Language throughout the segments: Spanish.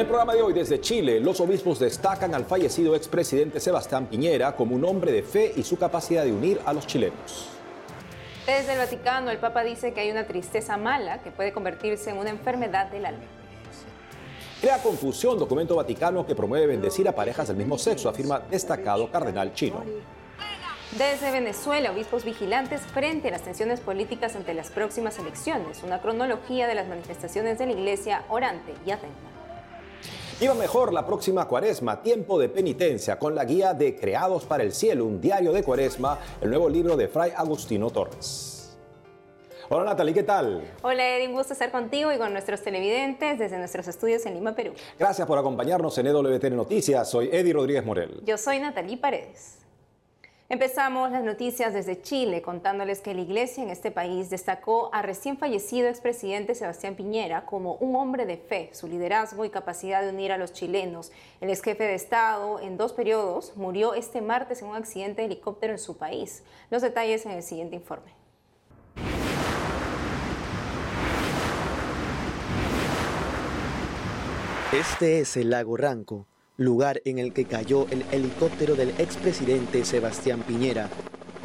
En el programa de hoy desde Chile, los obispos destacan al fallecido expresidente Sebastián Piñera como un hombre de fe y su capacidad de unir a los chilenos. Desde el Vaticano, el Papa dice que hay una tristeza mala que puede convertirse en una enfermedad del alma. Crea confusión documento vaticano que promueve bendecir a parejas del mismo sexo, afirma destacado cardenal chino. Desde Venezuela, obispos vigilantes frente a las tensiones políticas ante las próximas elecciones. Una cronología de las manifestaciones de la iglesia orante y atenta. Iba mejor la próxima cuaresma, tiempo de penitencia, con la guía de Creados para el Cielo, un diario de cuaresma, el nuevo libro de Fray Agustino Torres. Hola Natalie, ¿qué tal? Hola Eddie, un gusto estar contigo y con nuestros televidentes desde nuestros estudios en Lima, Perú. Gracias por acompañarnos en EWTN Noticias. Soy Eddie Rodríguez Morel. Yo soy Natalie Paredes. Empezamos las noticias desde Chile contándoles que la iglesia en este país destacó a recién fallecido expresidente Sebastián Piñera como un hombre de fe, su liderazgo y capacidad de unir a los chilenos. El ex jefe de Estado en dos periodos murió este martes en un accidente de helicóptero en su país. Los detalles en el siguiente informe. Este es el lago Ranco, lugar en el que cayó el helicóptero del expresidente Sebastián Piñera.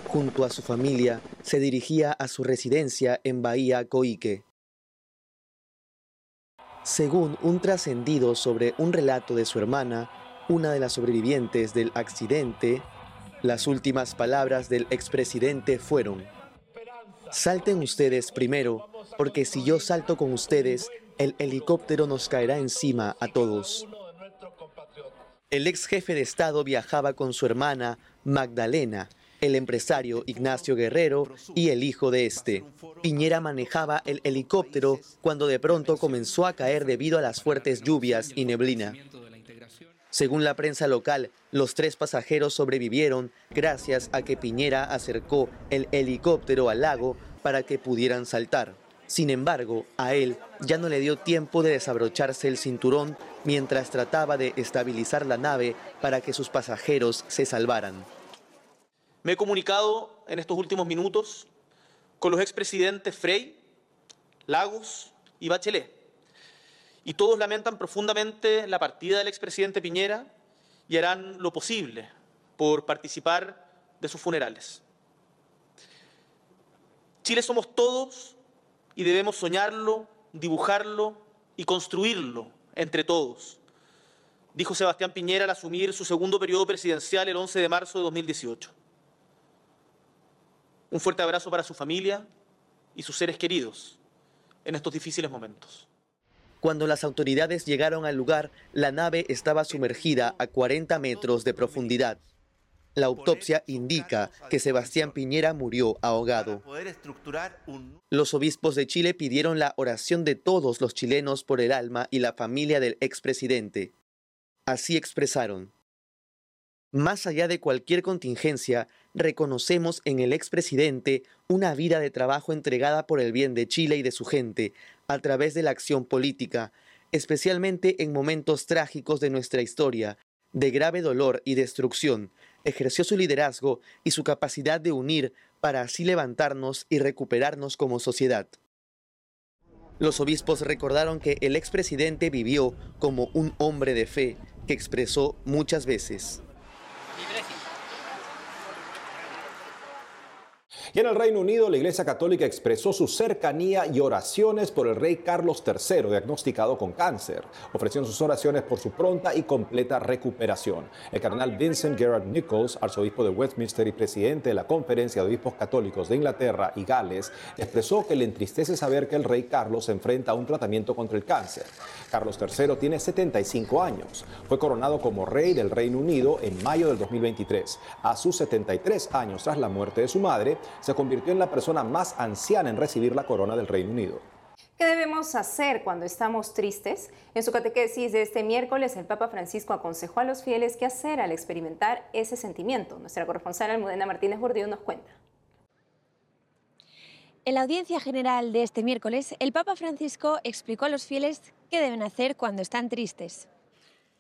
Junto a su familia, se dirigía a su residencia en Bahía Coique. Según un trascendido sobre un relato de su hermana, una de las sobrevivientes del accidente, las últimas palabras del expresidente fueron, Salten ustedes primero, porque si yo salto con ustedes, el helicóptero nos caerá encima a todos. El ex jefe de Estado viajaba con su hermana Magdalena, el empresario Ignacio Guerrero y el hijo de este. Piñera manejaba el helicóptero cuando de pronto comenzó a caer debido a las fuertes lluvias y neblina. Según la prensa local, los tres pasajeros sobrevivieron gracias a que Piñera acercó el helicóptero al lago para que pudieran saltar. Sin embargo, a él ya no le dio tiempo de desabrocharse el cinturón mientras trataba de estabilizar la nave para que sus pasajeros se salvaran. Me he comunicado en estos últimos minutos con los expresidentes Frey, Lagos y Bachelet. Y todos lamentan profundamente la partida del expresidente Piñera y harán lo posible por participar de sus funerales. Chile somos todos y debemos soñarlo, dibujarlo y construirlo entre todos, dijo Sebastián Piñera al asumir su segundo periodo presidencial el 11 de marzo de 2018. Un fuerte abrazo para su familia y sus seres queridos en estos difíciles momentos. Cuando las autoridades llegaron al lugar, la nave estaba sumergida a 40 metros de profundidad. La autopsia indica que Sebastián Piñera murió ahogado. Los obispos de Chile pidieron la oración de todos los chilenos por el alma y la familia del expresidente. Así expresaron. Más allá de cualquier contingencia, reconocemos en el expresidente una vida de trabajo entregada por el bien de Chile y de su gente, a través de la acción política, especialmente en momentos trágicos de nuestra historia, de grave dolor y destrucción, ejerció su liderazgo y su capacidad de unir para así levantarnos y recuperarnos como sociedad. Los obispos recordaron que el expresidente vivió como un hombre de fe que expresó muchas veces. Y en el Reino Unido, la Iglesia Católica expresó su cercanía y oraciones por el rey Carlos III, diagnosticado con cáncer. Ofrecieron sus oraciones por su pronta y completa recuperación. El cardenal Vincent Gerard Nichols, arzobispo de Westminster y presidente de la Conferencia de Obispos Católicos de Inglaterra y Gales, expresó que le entristece saber que el rey Carlos se enfrenta a un tratamiento contra el cáncer. Carlos III tiene 75 años. Fue coronado como rey del Reino Unido en mayo del 2023. A sus 73 años tras la muerte de su madre, se convirtió en la persona más anciana en recibir la corona del Reino Unido. ¿Qué debemos hacer cuando estamos tristes? En su catequesis de este miércoles, el Papa Francisco aconsejó a los fieles qué hacer al experimentar ese sentimiento. Nuestra corresponsal Almudena Martínez Bordillo nos cuenta. En la audiencia general de este miércoles, el Papa Francisco explicó a los fieles qué deben hacer cuando están tristes.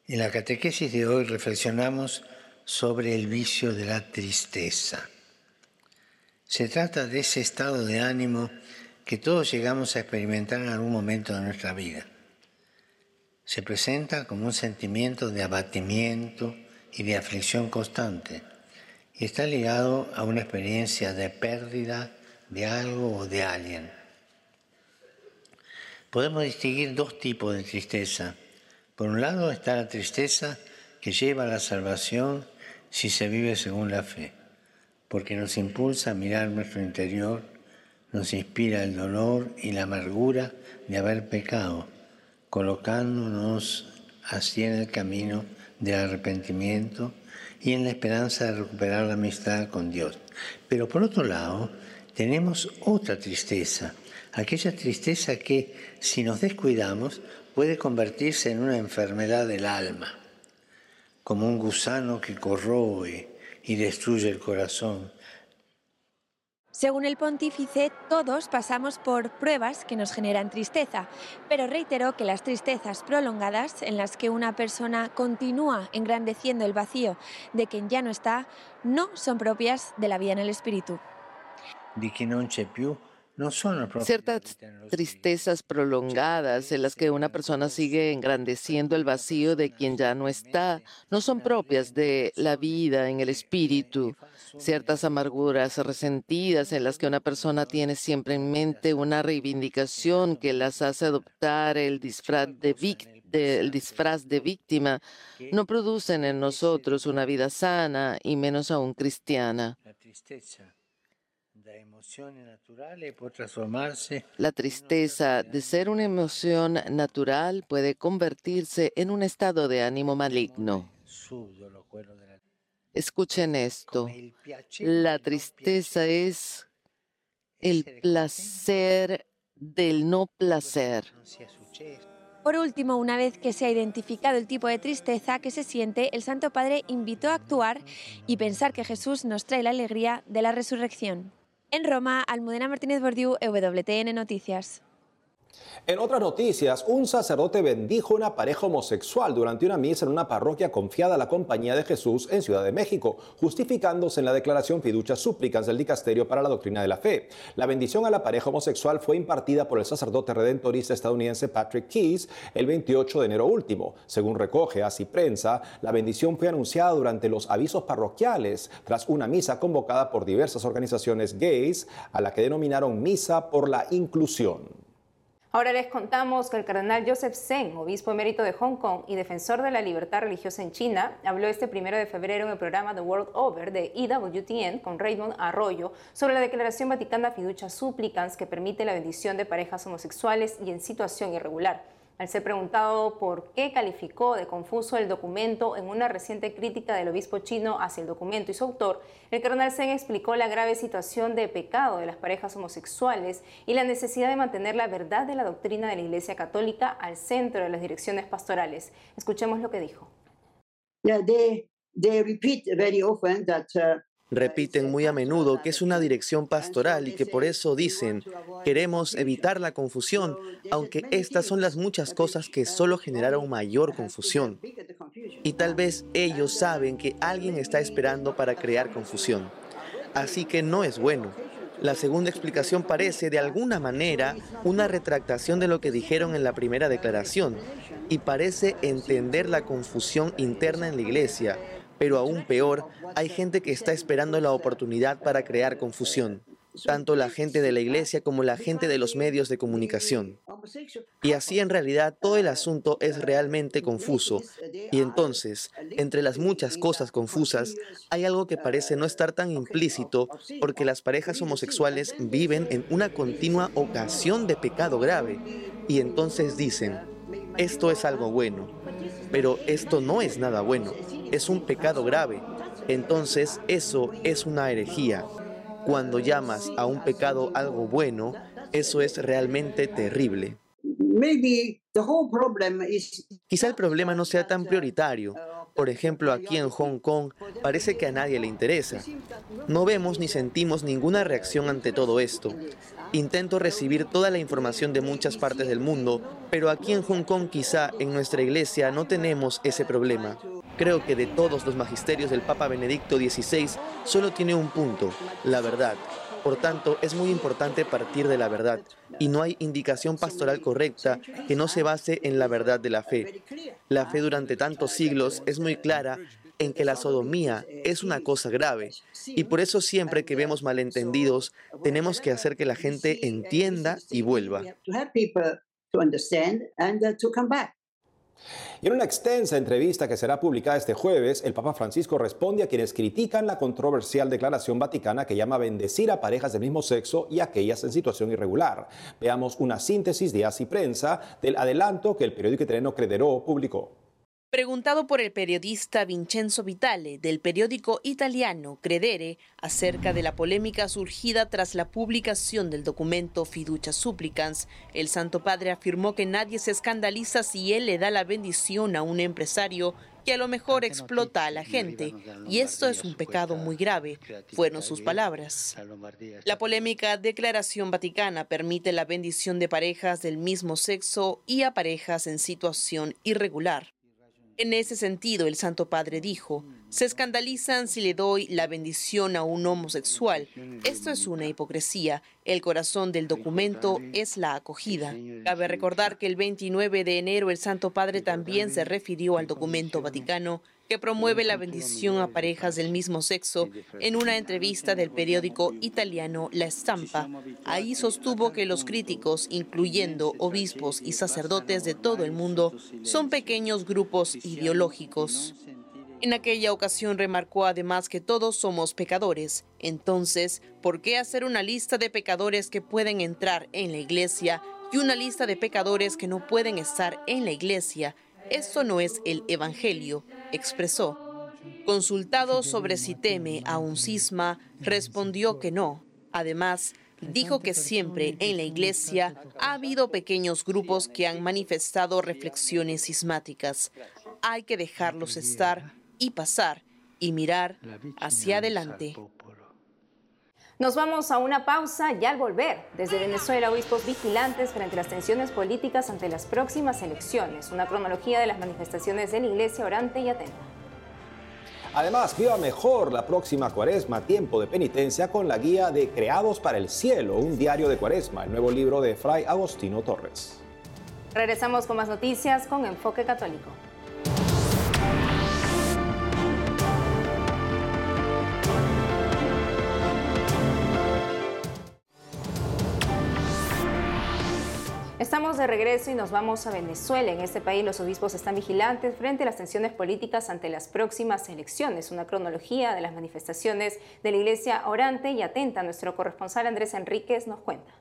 En la catequesis de hoy reflexionamos sobre el vicio de la tristeza. Se trata de ese estado de ánimo que todos llegamos a experimentar en algún momento de nuestra vida. se presenta como un sentimiento de abatimiento y de aflicción constante y está ligado a una experiencia de pérdida de algo o de alguien. Podemos distinguir dos tipos de tristeza. Por un lado está la tristeza que lleva a la salvación si se vive según la fe, porque nos impulsa a mirar nuestro interior, nos inspira el dolor y la amargura de haber pecado, colocándonos así en el camino del arrepentimiento y en la esperanza de recuperar la amistad con Dios. Pero por otro lado, tenemos otra tristeza, aquella tristeza que, si nos descuidamos, puede convertirse en una enfermedad del alma, como un gusano que corroe y destruye el corazón. Según el pontífice, todos pasamos por pruebas que nos generan tristeza, pero reiteró que las tristezas prolongadas, en las que una persona continúa engrandeciendo el vacío de quien ya no está, no son propias de la vida en el espíritu. Ciertas tristezas prolongadas en las que una persona sigue engrandeciendo el vacío de quien ya no está no son propias de la vida en el espíritu. Ciertas amarguras resentidas en las que una persona tiene siempre en mente una reivindicación que las hace adoptar el disfraz de, disfraz de víctima no producen en nosotros una vida sana y menos aún cristiana. La tristeza de ser una emoción natural puede convertirse en un estado de ánimo maligno. Escuchen esto. La tristeza es el placer del no placer. Por último, una vez que se ha identificado el tipo de tristeza que se siente, el Santo Padre invitó a actuar y pensar que Jesús nos trae la alegría de la resurrección. En Roma, Almudena Martínez Bordiú, WTN Noticias. En otras noticias, un sacerdote bendijo una pareja homosexual durante una misa en una parroquia confiada a la Compañía de Jesús en Ciudad de México, justificándose en la declaración fiducia súplicas del Dicasterio para la Doctrina de la Fe. La bendición a la pareja homosexual fue impartida por el sacerdote redentorista estadounidense Patrick Keys el 28 de enero último. Según recoge Así Prensa, la bendición fue anunciada durante los avisos parroquiales tras una misa convocada por diversas organizaciones gays a la que denominaron Misa por la Inclusión. Ahora les contamos que el cardenal Joseph Zeng, obispo emérito de Hong Kong y defensor de la libertad religiosa en China, habló este primero de febrero en el programa The World Over de EWTN con Raymond Arroyo sobre la declaración vaticana fiducia supplicans que permite la bendición de parejas homosexuales y en situación irregular. Al ser preguntado por qué calificó de confuso el documento en una reciente crítica del obispo chino hacia el documento y su autor, el cardenal Zeng explicó la grave situación de pecado de las parejas homosexuales y la necesidad de mantener la verdad de la doctrina de la Iglesia Católica al centro de las direcciones pastorales. Escuchemos lo que dijo. Repiten muy a menudo que es una dirección pastoral y que por eso dicen, queremos evitar la confusión, aunque estas son las muchas cosas que solo generaron mayor confusión. Y tal vez ellos saben que alguien está esperando para crear confusión. Así que no es bueno. La segunda explicación parece, de alguna manera, una retractación de lo que dijeron en la primera declaración y parece entender la confusión interna en la iglesia pero aún peor, hay gente que está esperando la oportunidad para crear confusión, tanto la gente de la iglesia como la gente de los medios de comunicación. Y así en realidad todo el asunto es realmente confuso. Y entonces, entre las muchas cosas confusas, hay algo que parece no estar tan implícito porque las parejas homosexuales viven en una continua ocasión de pecado grave. Y entonces dicen, esto es algo bueno, pero esto no es nada bueno es un pecado grave. Entonces eso es una herejía. Cuando llamas a un pecado algo bueno, eso es realmente terrible. Quizá el problema no sea tan prioritario. Por ejemplo, aquí en Hong Kong parece que a nadie le interesa. No vemos ni sentimos ninguna reacción ante todo esto. Intento recibir toda la información de muchas partes del mundo, pero aquí en Hong Kong quizá en nuestra iglesia no tenemos ese problema. Creo que de todos los magisterios del Papa Benedicto XVI solo tiene un punto, la verdad. Por tanto, es muy importante partir de la verdad y no hay indicación pastoral correcta que no se base en la verdad de la fe. La fe durante tantos siglos es muy clara en que la sodomía es una cosa grave y por eso siempre que vemos malentendidos tenemos que hacer que la gente entienda y vuelva. Y en una extensa entrevista que será publicada este jueves, el Papa Francisco responde a quienes critican la controversial declaración vaticana que llama bendecir a parejas del mismo sexo y aquellas en situación irregular. Veamos una síntesis de Así Prensa del adelanto que el periódico italiano Crederò publicó. Preguntado por el periodista Vincenzo Vitale del periódico italiano Credere acerca de la polémica surgida tras la publicación del documento Fiducia Supplicans, el Santo Padre afirmó que nadie se escandaliza si él le da la bendición a un empresario que a lo mejor explota a la gente, y esto es un pecado muy grave, fueron sus palabras. La polémica Declaración Vaticana permite la bendición de parejas del mismo sexo y a parejas en situación irregular. En ese sentido, el Santo Padre dijo, se escandalizan si le doy la bendición a un homosexual. Esto es una hipocresía. El corazón del documento es la acogida. Cabe recordar que el 29 de enero el Santo Padre también se refirió al documento vaticano que promueve la bendición a parejas del mismo sexo en una entrevista del periódico italiano La Stampa. Ahí sostuvo que los críticos, incluyendo obispos y sacerdotes de todo el mundo, son pequeños grupos ideológicos. En aquella ocasión remarcó además que todos somos pecadores. Entonces, ¿por qué hacer una lista de pecadores que pueden entrar en la iglesia y una lista de pecadores que no pueden estar en la iglesia? Esto no es el Evangelio, expresó. Consultado sobre si teme a un cisma, respondió que no. Además, dijo que siempre en la Iglesia ha habido pequeños grupos que han manifestado reflexiones sismáticas. Hay que dejarlos estar y pasar y mirar hacia adelante. Nos vamos a una pausa y al volver, desde Venezuela, obispos vigilantes frente a las tensiones políticas ante las próximas elecciones, una cronología de las manifestaciones de la Iglesia orante y atenta. Además, viva mejor la próxima cuaresma, tiempo de penitencia, con la guía de Creados para el Cielo, un diario de cuaresma, el nuevo libro de Fray Agostino Torres. Regresamos con más noticias con Enfoque Católico. Estamos de regreso y nos vamos a Venezuela. En este país los obispos están vigilantes frente a las tensiones políticas ante las próximas elecciones. Una cronología de las manifestaciones de la Iglesia orante y atenta. Nuestro corresponsal Andrés Enríquez nos cuenta.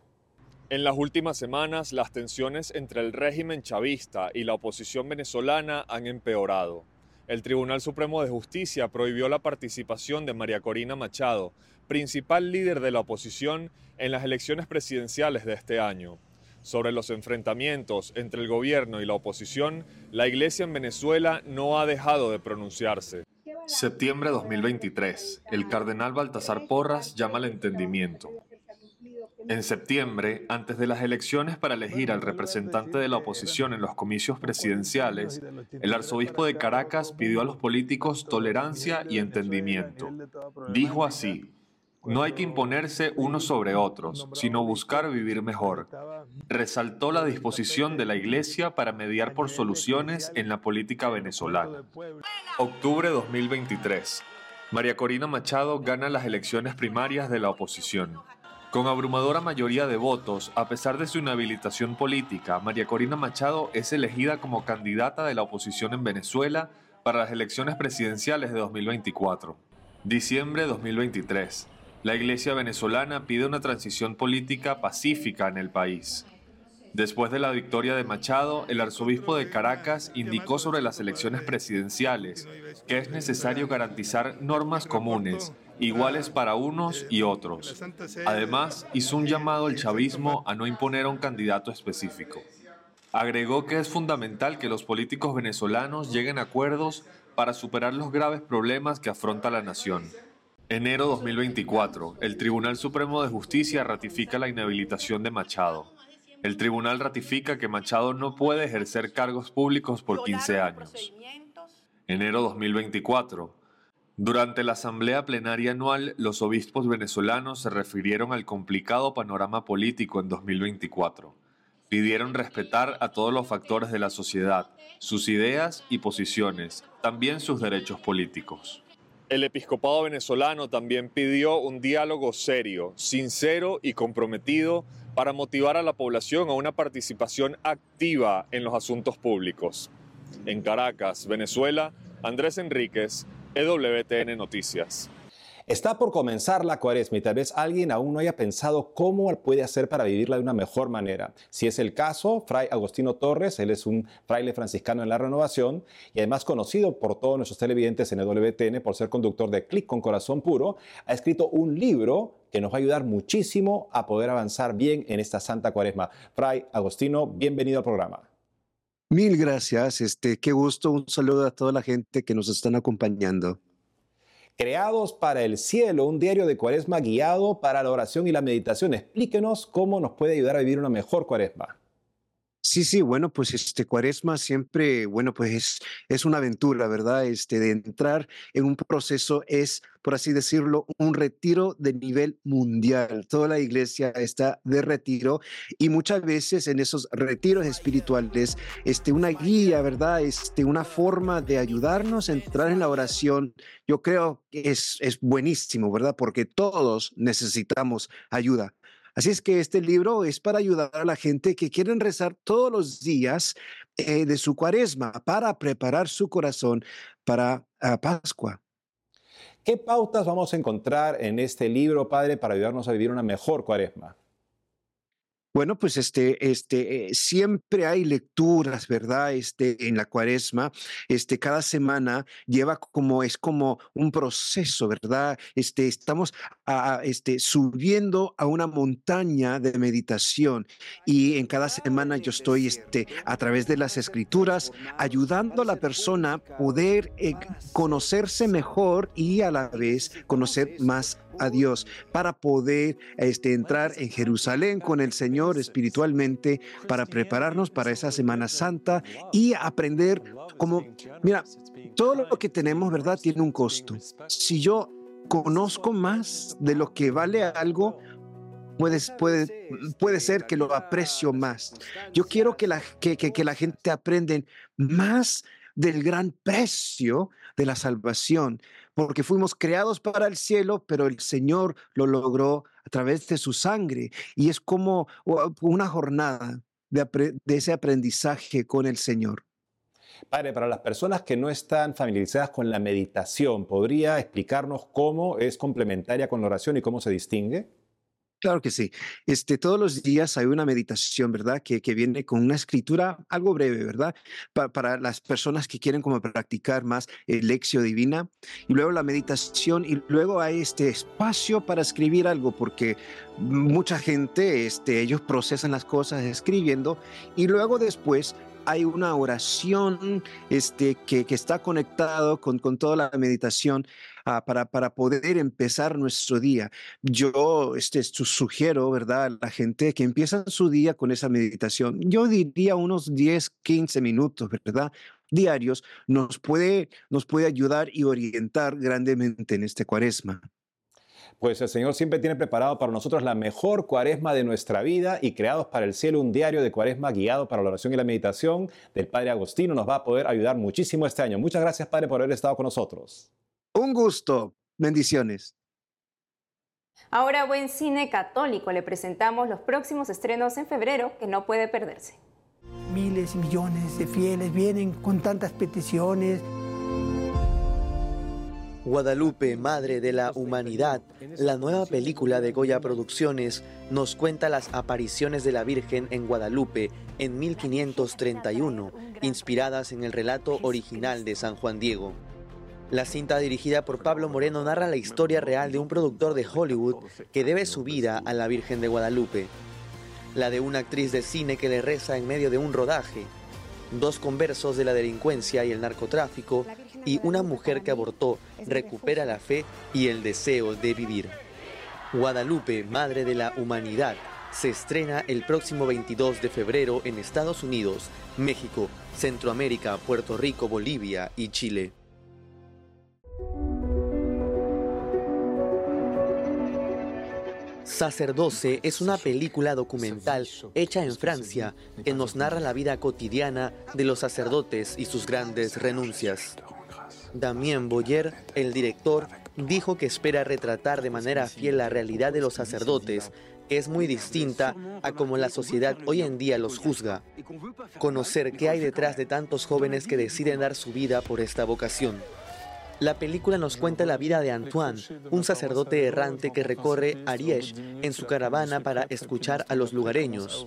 En las últimas semanas, las tensiones entre el régimen chavista y la oposición venezolana han empeorado. El Tribunal Supremo de Justicia prohibió la participación de María Corina Machado, principal líder de la oposición, en las elecciones presidenciales de este año sobre los enfrentamientos entre el gobierno y la oposición, la Iglesia en Venezuela no ha dejado de pronunciarse. Septiembre 2023. El cardenal Baltasar Porras llama al entendimiento. En septiembre, antes de las elecciones para elegir al representante de la oposición en los comicios presidenciales, el arzobispo de Caracas pidió a los políticos tolerancia y entendimiento. Dijo así, no hay que imponerse unos sobre otros, sino buscar vivir mejor. Resaltó la disposición de la Iglesia para mediar por soluciones en la política venezolana. Octubre 2023. María Corina Machado gana las elecciones primarias de la oposición. Con abrumadora mayoría de votos, a pesar de su inhabilitación política, María Corina Machado es elegida como candidata de la oposición en Venezuela para las elecciones presidenciales de 2024. Diciembre 2023 la Iglesia venezolana pide una transición política pacífica en el país. Después de la victoria de Machado, el arzobispo de Caracas indicó sobre las elecciones presidenciales que es necesario garantizar normas comunes, iguales para unos y otros. Además, hizo un llamado al chavismo a no imponer a un candidato específico. Agregó que es fundamental que los políticos venezolanos lleguen a acuerdos para superar los graves problemas que afronta la nación. Enero 2024. El Tribunal Supremo de Justicia ratifica la inhabilitación de Machado. El tribunal ratifica que Machado no puede ejercer cargos públicos por 15 años. Enero 2024. Durante la asamblea plenaria anual, los obispos venezolanos se refirieron al complicado panorama político en 2024. Pidieron respetar a todos los factores de la sociedad, sus ideas y posiciones, también sus derechos políticos. El episcopado venezolano también pidió un diálogo serio, sincero y comprometido para motivar a la población a una participación activa en los asuntos públicos. En Caracas, Venezuela, Andrés Enríquez, EWTN Noticias. Está por comenzar la cuaresma y tal vez alguien aún no haya pensado cómo puede hacer para vivirla de una mejor manera. Si es el caso, Fray Agostino Torres, él es un fraile franciscano en la renovación y además conocido por todos nuestros televidentes en EWTN por ser conductor de Clic con Corazón Puro, ha escrito un libro que nos va a ayudar muchísimo a poder avanzar bien en esta Santa Cuaresma. Fray Agostino, bienvenido al programa. Mil gracias, este, qué gusto, un saludo a toda la gente que nos están acompañando. Creados para el cielo, un diario de cuaresma guiado para la oración y la meditación. Explíquenos cómo nos puede ayudar a vivir una mejor cuaresma. Sí, sí, bueno, pues este Cuaresma siempre, bueno, pues es, es una aventura, ¿verdad? Este de entrar en un proceso es, por así decirlo, un retiro de nivel mundial. Toda la iglesia está de retiro y muchas veces en esos retiros espirituales, este, una guía, ¿verdad? Este, una forma de ayudarnos a entrar en la oración, yo creo que es, es buenísimo, ¿verdad? Porque todos necesitamos ayuda. Así es que este libro es para ayudar a la gente que quieren rezar todos los días eh, de su cuaresma para preparar su corazón para Pascua. ¿Qué pautas vamos a encontrar en este libro, Padre, para ayudarnos a vivir una mejor cuaresma? Bueno, pues este, este, eh, siempre hay lecturas, ¿verdad? Este, en la cuaresma, este, cada semana lleva como, es como un proceso, ¿verdad? Este, estamos a, este, subiendo a una montaña de meditación y en cada semana yo estoy, este, a través de las escrituras, ayudando a la persona a poder eh, conocerse mejor y a la vez conocer más a Dios para poder este, entrar en Jerusalén con el Señor espiritualmente, para prepararnos para esa Semana Santa y aprender como, mira, todo lo que tenemos, ¿verdad? Tiene un costo. Si yo conozco más de lo que vale algo, puede, puede, puede ser que lo aprecio más. Yo quiero que la, que, que, que la gente aprenda más del gran precio de la salvación, porque fuimos creados para el cielo, pero el Señor lo logró a través de su sangre. Y es como una jornada de, ese aprendizaje con el Señor. Padre, para las personas que no están familiarizadas con la meditación, ¿podría explicarnos cómo es complementaria con la oración y cómo se distingue? Claro que sí. Este, todos los días hay una meditación, ¿verdad? Que, que viene con una escritura algo breve, ¿verdad? para las personas que quieren como practicar más el lección divina. Y luego la meditación y luego hay este espacio para escribir algo, porque mucha gente, este, ellos procesan las cosas escribiendo y luego después hay una oración este, que, que está conectado con, con toda la meditación Ah, para, para poder empezar nuestro día. Yo este, sugiero, ¿verdad?, a la gente que empieza su día con esa meditación. Yo diría unos 10, 15 minutos, ¿verdad? diarios, nos puede, nos puede ayudar y orientar grandemente en este cuaresma. Pues el Señor siempre tiene preparado para nosotros la mejor cuaresma de nuestra vida y creados para el cielo un diario de cuaresma guiado para la oración y la meditación del Padre Agostino nos va a poder ayudar muchísimo este año. Muchas gracias, Padre, por haber estado con nosotros. Un gusto. Bendiciones. Ahora, buen cine católico, le presentamos los próximos estrenos en febrero que no puede perderse. Miles y millones de fieles vienen con tantas peticiones. Guadalupe, Madre de la Humanidad, la nueva película de Goya Producciones, nos cuenta las apariciones de la Virgen en Guadalupe en 1531, inspiradas en el relato original de San Juan Diego. La cinta dirigida por Pablo Moreno narra la historia real de un productor de Hollywood que debe su vida a la Virgen de Guadalupe. La de una actriz de cine que le reza en medio de un rodaje. Dos conversos de la delincuencia y el narcotráfico y una mujer que abortó recupera la fe y el deseo de vivir. Guadalupe, Madre de la Humanidad, se estrena el próximo 22 de febrero en Estados Unidos, México, Centroamérica, Puerto Rico, Bolivia y Chile. Sacerdoce es una película documental hecha en Francia que nos narra la vida cotidiana de los sacerdotes y sus grandes renuncias. Damien Boyer, el director, dijo que espera retratar de manera fiel la realidad de los sacerdotes, que es muy distinta a cómo la sociedad hoy en día los juzga. Conocer qué hay detrás de tantos jóvenes que deciden dar su vida por esta vocación. La película nos cuenta la vida de Antoine, un sacerdote errante que recorre Ariège en su caravana para escuchar a los lugareños.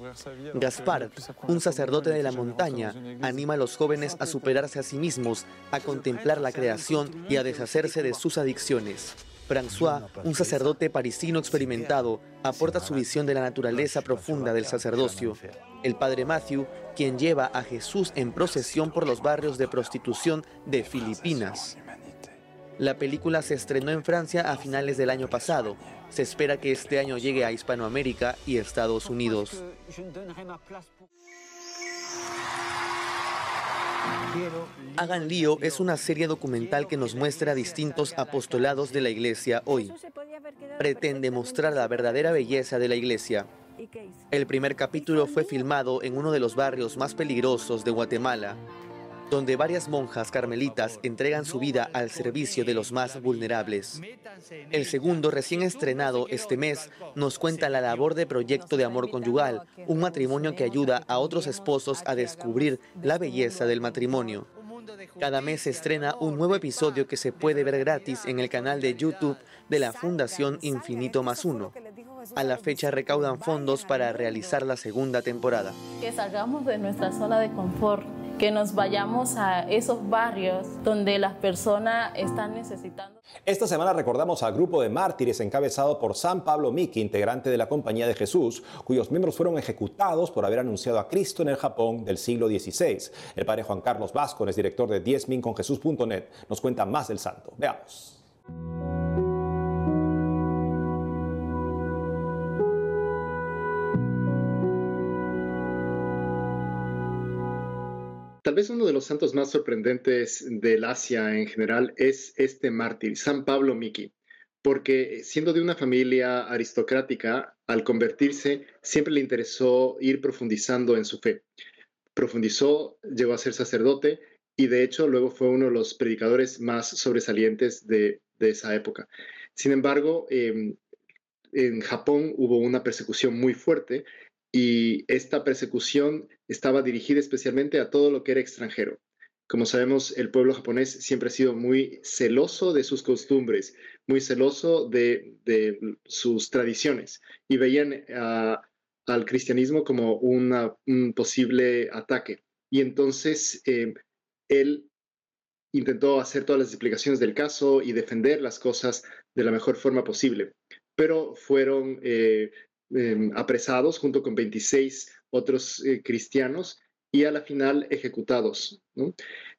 Gaspard, un sacerdote de la montaña, anima a los jóvenes a superarse a sí mismos, a contemplar la creación y a deshacerse de sus adicciones. François, un sacerdote parisino experimentado, aporta su visión de la naturaleza profunda del sacerdocio. El padre Matthew, quien lleva a Jesús en procesión por los barrios de prostitución de Filipinas. La película se estrenó en Francia a finales del año pasado. Se espera que este año llegue a Hispanoamérica y Estados Unidos. Hagan lío es una serie documental que nos muestra distintos apostolados de la iglesia hoy. Pretende mostrar la verdadera belleza de la iglesia. El primer capítulo fue filmado en uno de los barrios más peligrosos de Guatemala, donde varias monjas carmelitas entregan su vida al servicio de los más vulnerables. El segundo, recién estrenado este mes, nos cuenta la labor de Proyecto de Amor Conyugal, un matrimonio que ayuda a otros esposos a descubrir la belleza del matrimonio. Cada mes se estrena un nuevo episodio que se puede ver gratis en el canal de YouTube de la Fundación Infinito Más Uno. A la fecha recaudan fondos para realizar la segunda temporada. Que salgamos de nuestra zona de confort que nos vayamos a esos barrios donde las personas están necesitando. Esta semana recordamos al grupo de mártires encabezado por San Pablo Miki, integrante de la Compañía de Jesús, cuyos miembros fueron ejecutados por haber anunciado a Cristo en el Japón del siglo XVI. El padre Juan Carlos Vázquez, director de diezminconjesús.net, nos cuenta más del santo. Veamos. Tal vez uno de los santos más sorprendentes del Asia en general es este mártir, San Pablo Miki, porque siendo de una familia aristocrática, al convertirse siempre le interesó ir profundizando en su fe. Profundizó, llegó a ser sacerdote y de hecho luego fue uno de los predicadores más sobresalientes de, esa época. Sin embargo, em, en Japón hubo una persecución muy fuerte y esta persecución estaba dirigida especialmente a todo lo que era extranjero. Como sabemos, el pueblo japonés siempre ha sido muy celoso de sus costumbres, muy celoso de, sus tradiciones y veían al cristianismo como un posible ataque. Y entonces eh, él intentó hacer todas las explicaciones del caso y defender las cosas de la mejor forma posible, pero fueron eh, Em, apresados junto con 26 otros eh, cristianos y a la final ejecutados.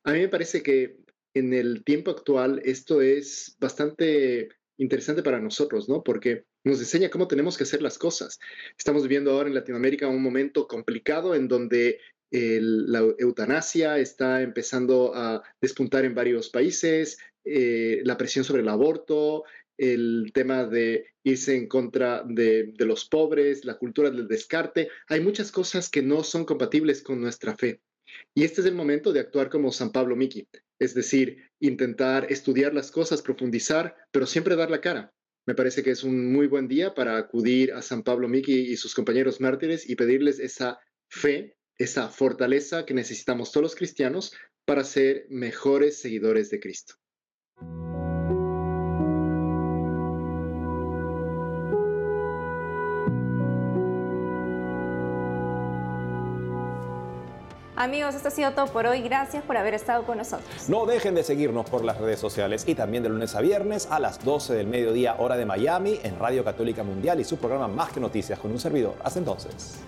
A mí me parece que en el tiempo actual esto es bastante interesante para nosotros, ¿no? Porque nos enseña cómo tenemos que hacer las cosas. Estamos viviendo ahora en Latinoamérica un momento complicado en donde la eutanasia está empezando a despuntar en varios países, eh, la presión sobre el aborto, el tema de irse en contra de, los pobres, la cultura del descarte. Hay muchas cosas que no son compatibles con nuestra fe. Y este es el momento de actuar como San Pablo Miki, es decir, intentar estudiar las cosas, profundizar, pero siempre dar la cara. Me parece que es un muy buen día para acudir a San Pablo Miki y sus compañeros mártires y pedirles esa fe, esa fortaleza que necesitamos todos los cristianos para ser mejores seguidores de Cristo. Amigos, esto ha sido todo por hoy. Gracias por haber estado con nosotros. No dejen de seguirnos por las redes sociales y también de lunes a viernes a las 12 del mediodía hora de Miami en Radio Católica Mundial y su programa Más que Noticias con un servidor. Hasta entonces.